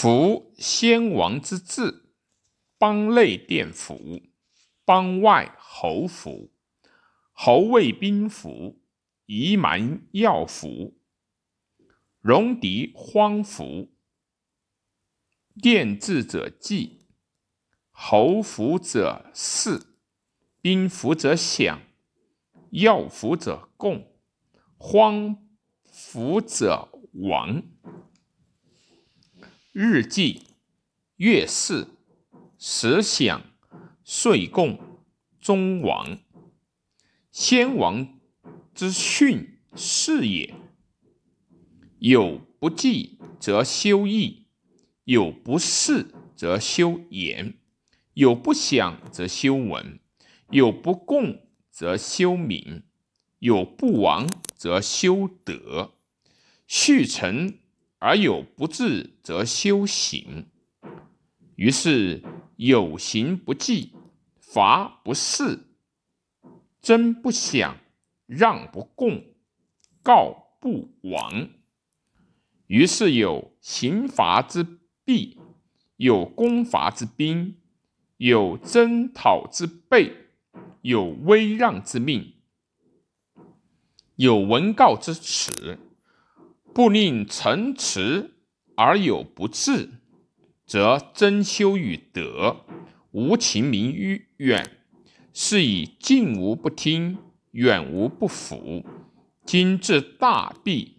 夫先王之制，邦内殿服，邦外侯服。侯卫兵服，夷蛮要服，戎狄荒服。殿制者祭，侯服者祀，兵服者享，要服者贡，荒服者亡。日祭、月事、时享、岁贡、终亡。先王之训是也。有不祭则修义，有不祀则修言，有不享则修文，有不共则修名，有不亡则修德。序成。而有不治，则修行。于是有行不济，罚不事，争不享，让不共，告不亡。于是有刑罚之弊，有攻伐之兵，有征讨之备，有威让之命，有文告之耻。不令臣迟而有不治，则争修于德，无情民于远，是以近无不听，远无不服。今至大弊，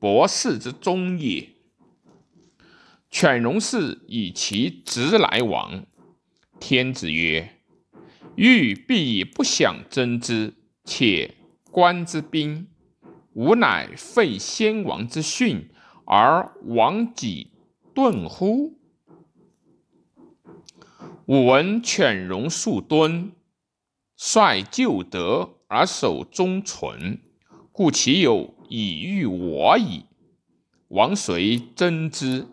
博士之终也。犬戎氏以其直来往。天子曰：“欲必以不想争之，且观之兵。”吾乃废先王之训而亡己遁乎？吾闻犬戎数敦，率旧德而守忠纯，故其有以御我矣。王遂征之，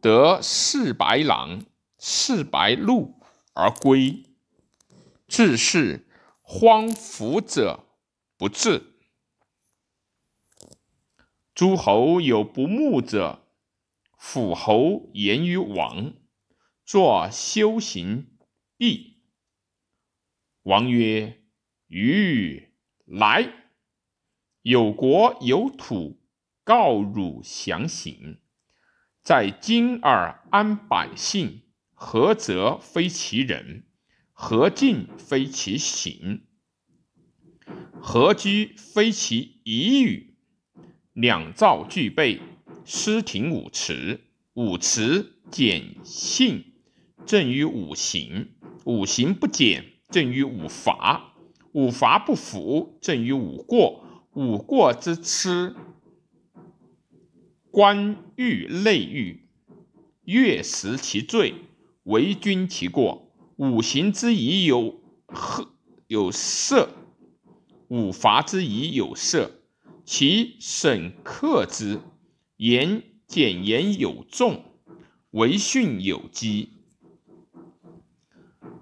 得四白狼、四白鹿而归。至是荒服者不至。诸侯有不睦者，辅侯言于王，作修行毕。王曰：“余来，有国有土，告汝详行。在今而安百姓，何则非其人？何进非其行？何居非其已语？”两造具备，诗亭五辞，五辞简信，正于五行；五行不简，正于五罚；五罚不服，正于五过；五过之痴，官欲内狱，月食其罪，为君其过。五行之宜有赫有色，五罚之宜有色。其审克之言简言有重，为训有机，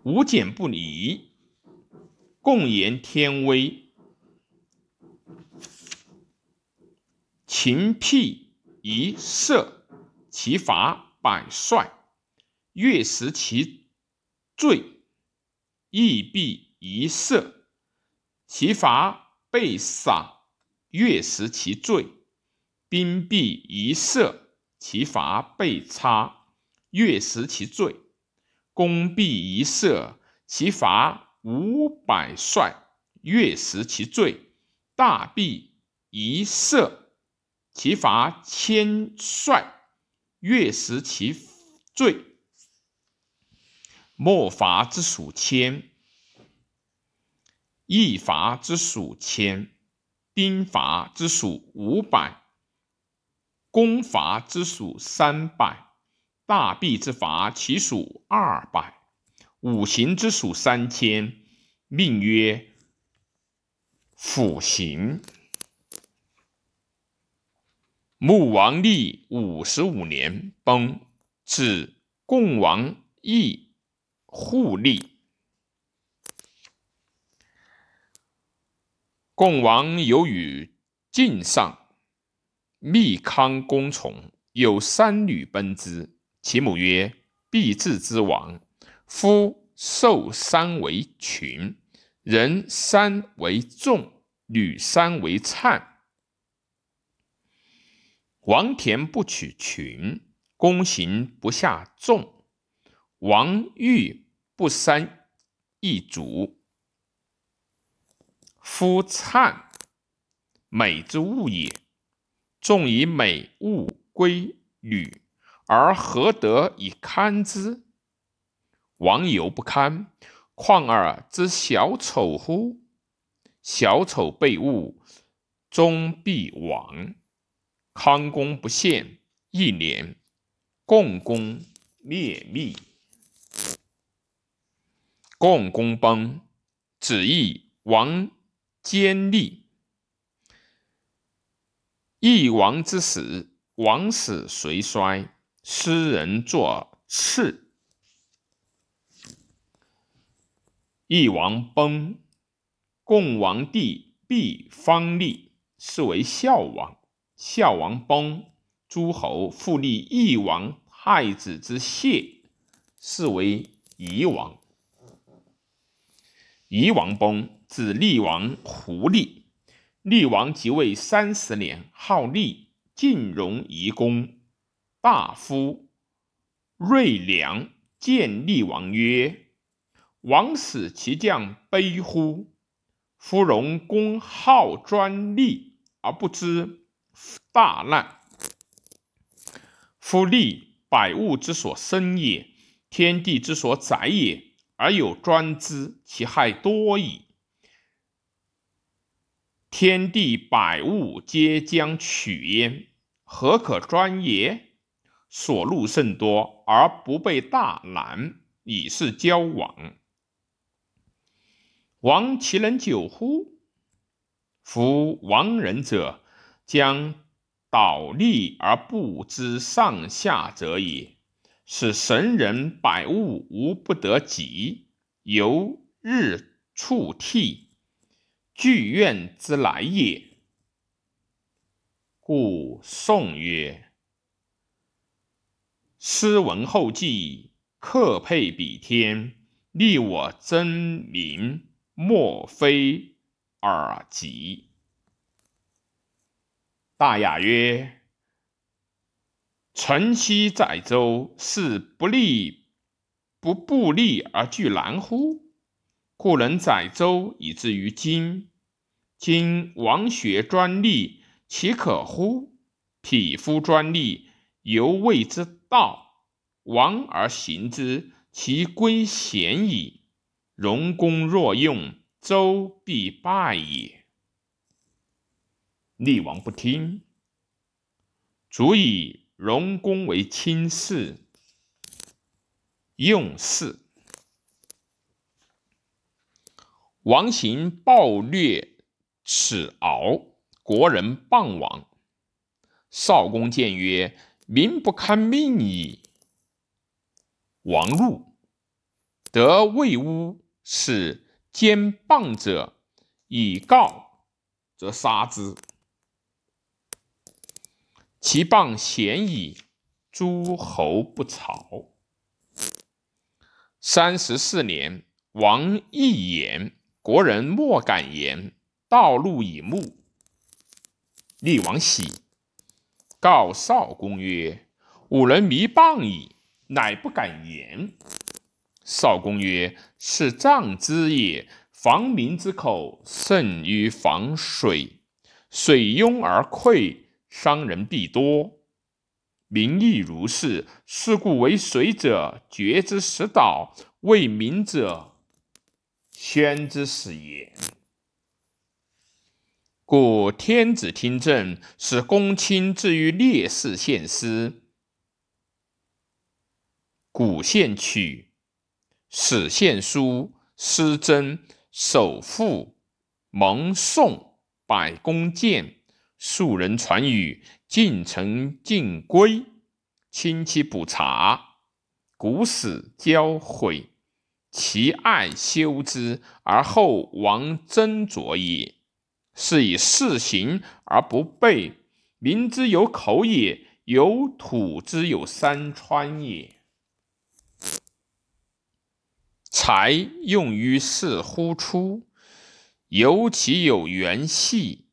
无简不离，共言天威。秦辟一色，其罚百帅；月食其罪，亦必一色，其罚被赏。月食其罪，兵必一射，其罚被差；月食其罪，攻必一射，其罚五百帅；月食其罪，大必一射，其罚千帅；月食其罪，莫罚之属千，一罚之属千。兵伐之属五百，攻伐之属三百，大弊之伐其属二百，五行之属三千，命曰辅行。穆王立五十五年崩，子共王义护立。共王有与晋上，密康公从，有三女奔之。其母曰：“必至之王。夫受三为群，人三为众，女三为灿。王田不取群，公行不下众。王欲不三一族。夫灿，美之物也。众以美物归女，而何得以堪之？王犹不堪，况尔之小丑乎？小丑被误，终必亡。康公不献，一年，共工灭密。共工崩，子义王坚立。义王之死，王死谁衰？诗人作次。义王崩，共王弟必方立，是为孝王。孝王崩，诸侯复立义王太子之谢，是为夷王。夷王崩，子厉王胡立。厉王即位三十年，号厉，晋荣夷公。大夫瑞良见厉王曰：“王死其将悲乎？夫荣公好专利而不知。”大难，夫利百物之所生也，天地之所载也，而有专之，其害多矣。天地百物皆将取焉，何可专也？所禄甚多而不被大难，以是交往。亡其能久乎？夫亡人者。将倒立而不知上下者也，使神人百物无不得己，由日处替，剧怨之来也。故宋曰：“诗文后记，克配比天，立我真名，莫非尔及。”大雅曰：“陈豨载周，是不利不不利而惧难乎？故能载舟以至于今。今王学专利，其可乎？匹夫专利，犹未之道。王而行之，其归贤矣。荣公若用，周必败也。”厉王不听，卒以荣公为卿士，用事。王行暴虐，耻敖，国人谤王。少公见曰：“民不堪命矣。”王怒，得魏乌，使奸谤者以告，则杀之。其谤贤矣，诸侯不朝。三十四年，王一言，国人莫敢言。道路以目。厉王喜，告少公曰：“吾人迷谤矣，乃不敢言。”少公曰：“是杖之也。防民之口，甚于防水。水拥而溃。”伤人必多，民亦如是。是故为水者，决之使导；为民者，宣之使也。故天子听政，使公卿至于烈士献诗，古献曲，史献书，诗真，首赋，蒙宋，百工见。庶人传语，进城尽归，亲戚补察，古史交毁，其爱修之，而后王斟酌也。是以事行而不备，民之有口也，有土之有山川也。才用于是乎出，由其有圆细，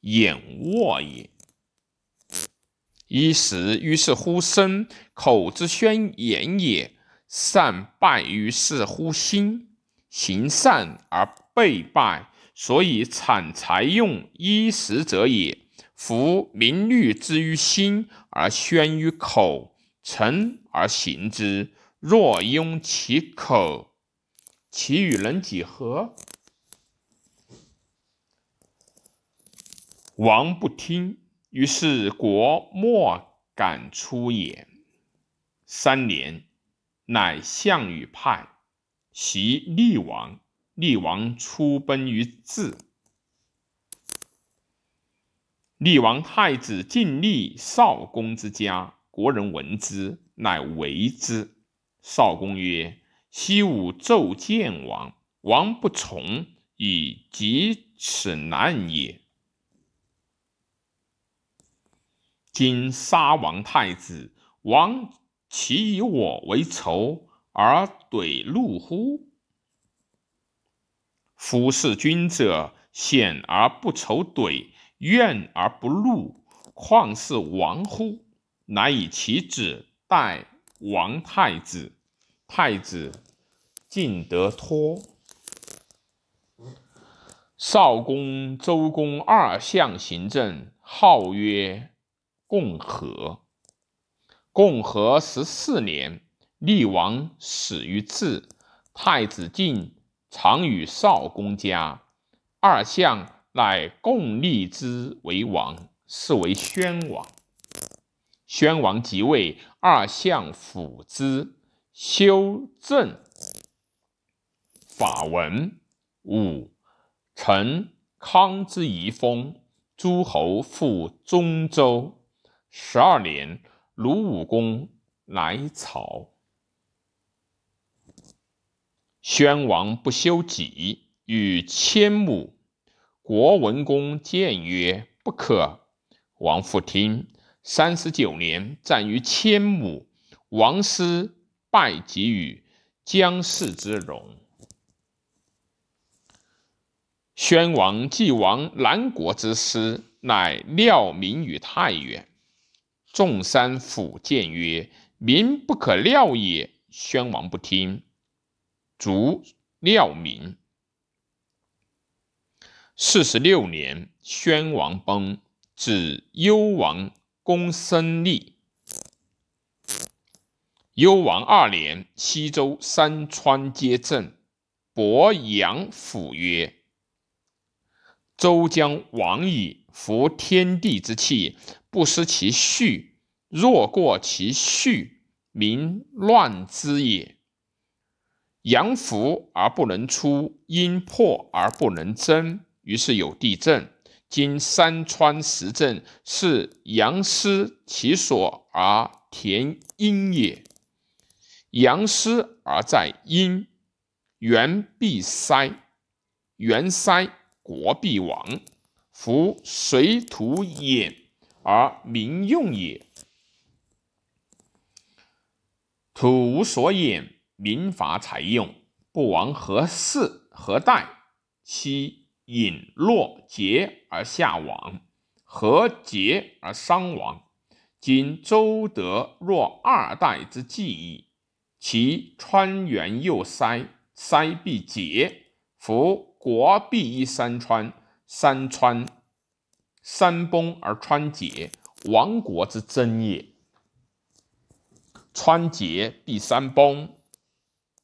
眼卧也。一时于是乎生，口之宣言也。善败于是乎心，行善而被败，所以产财用衣食者也。夫名虑之于心，而宣于口，诚而行之。若拥其口，其与人几何？王不听，于是国莫敢出也。三年，乃项羽叛，袭厉王。厉王出奔于治。厉王太子尽立少公之家，国人闻之，乃为之。少公曰：“昔吾奏见王，王不从，以及此难也。今杀王太子，王岂以我为仇而怼怒乎？夫弑君者，险而不仇怼，怨而不怒，况是王乎？乃以其子代。”王太子，太子尽得脱。少公、周公二相行政，号曰共和。共和十四年，厉王死于治。太子晋常与少公家，二相乃共立之为王，是为宣王。宣王即位，二相辅之，修正法文。五，陈康之遗风，诸侯复中州。十二年，鲁武公来朝。宣王不修己，与千亩。国文公谏曰：“不可。”王复听。三十九年，战于千亩，王师败给予姜氏之戎。宣王既亡南国之师，乃料民于太原。众山府谏曰：“民不可料也。”宣王不听，卒料民。四十六年，宣王崩，子幽王。公孙立。幽王二年，西周山川皆震。伯阳府曰：“周将亡矣。夫天地之气，不失其序；若过其序，民乱之也。阳伏而不能出，阴破而不能争，于是有地震。”今山川时震，是阳失其所而填阴也。阳失而在阴，元必塞，元塞国必亡。夫水土掩而民用也。土无所掩，民伐财用，不亡何事？何待？其。引落结而下亡，何结而伤亡？今周德若二代之计矣。其川原又塞，塞必竭，夫国必依山川，山川山崩而川结，亡国之真也。川结必山崩，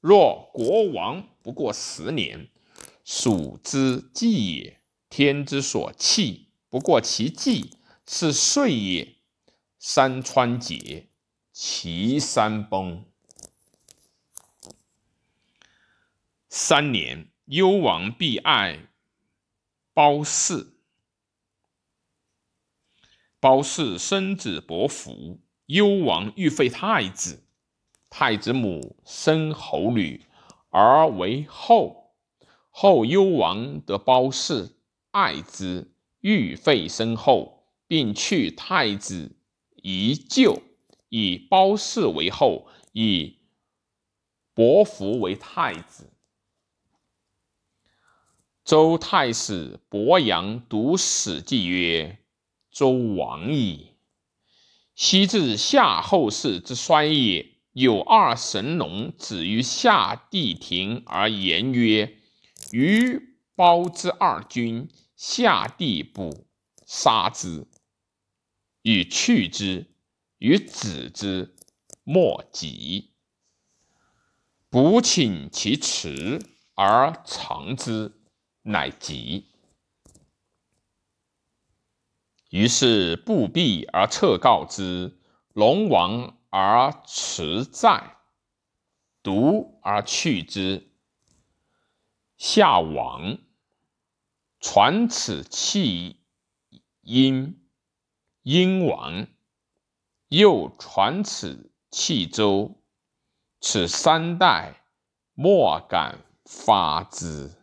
若国亡不过十年。蜀之计也，天之所弃，不过其计，是岁也。山川结，其山崩。三年，幽王必爱褒姒。褒姒生子伯服，幽王欲废太子，太子母生侯女，而为后。后幽王得褒姒，爱之，欲废身后，并去太子以旧，以褒姒为后，以伯服为太子。周太史伯阳读《史记》曰：“周亡矣。昔至夏后氏之衰也，有二神农止于夏帝庭而言曰：‘余包之二君，夏帝不杀之，与去之，与子之，莫及。不请其辞而藏之。’”乃吉。于是不避而撤告之，龙王而持在，独而去之。夏王传此气殷，殷王又传此气周，此三代莫敢发之。